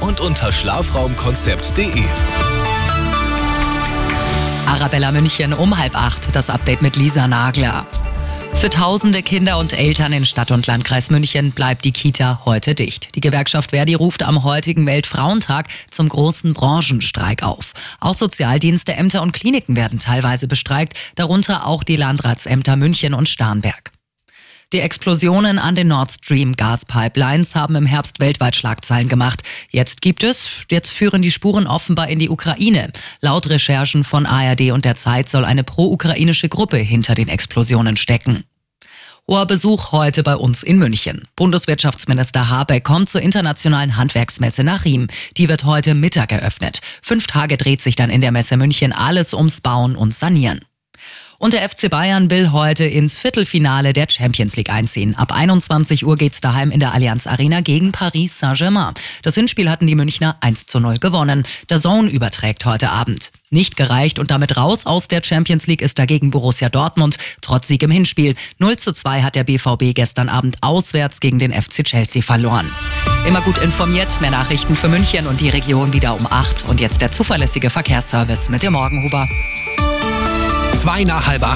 und unter schlafraumkonzept.de. Arabella München um halb acht. Das Update mit Lisa Nagler. Für tausende Kinder und Eltern in Stadt und Landkreis München bleibt die Kita heute dicht. Die Gewerkschaft Verdi ruft am heutigen Weltfrauentag zum großen Branchenstreik auf. Auch Sozialdienste, Ämter und Kliniken werden teilweise bestreikt, darunter auch die Landratsämter München und Starnberg. Die Explosionen an den Nord Stream Gaspipelines haben im Herbst weltweit Schlagzeilen gemacht. Jetzt gibt es, jetzt führen die Spuren offenbar in die Ukraine. Laut Recherchen von ARD und der Zeit soll eine pro-ukrainische Gruppe hinter den Explosionen stecken. Hoher Besuch heute bei uns in München. Bundeswirtschaftsminister Habeck kommt zur internationalen Handwerksmesse nach Riem. Die wird heute Mittag eröffnet. Fünf Tage dreht sich dann in der Messe München alles ums Bauen und Sanieren. Und der FC Bayern will heute ins Viertelfinale der Champions League einziehen. Ab 21 Uhr geht's daheim in der Allianz Arena gegen Paris Saint-Germain. Das Hinspiel hatten die Münchner 1 zu 0 gewonnen. Der Zone überträgt heute Abend. Nicht gereicht und damit raus aus der Champions League ist dagegen Borussia Dortmund, trotz Sieg im Hinspiel. 0 zu 2 hat der BVB gestern Abend auswärts gegen den FC Chelsea verloren. Immer gut informiert, mehr Nachrichten für München und die Region wieder um 8. Und jetzt der zuverlässige Verkehrsservice mit dem Morgenhuber. Zwei nach halb acht.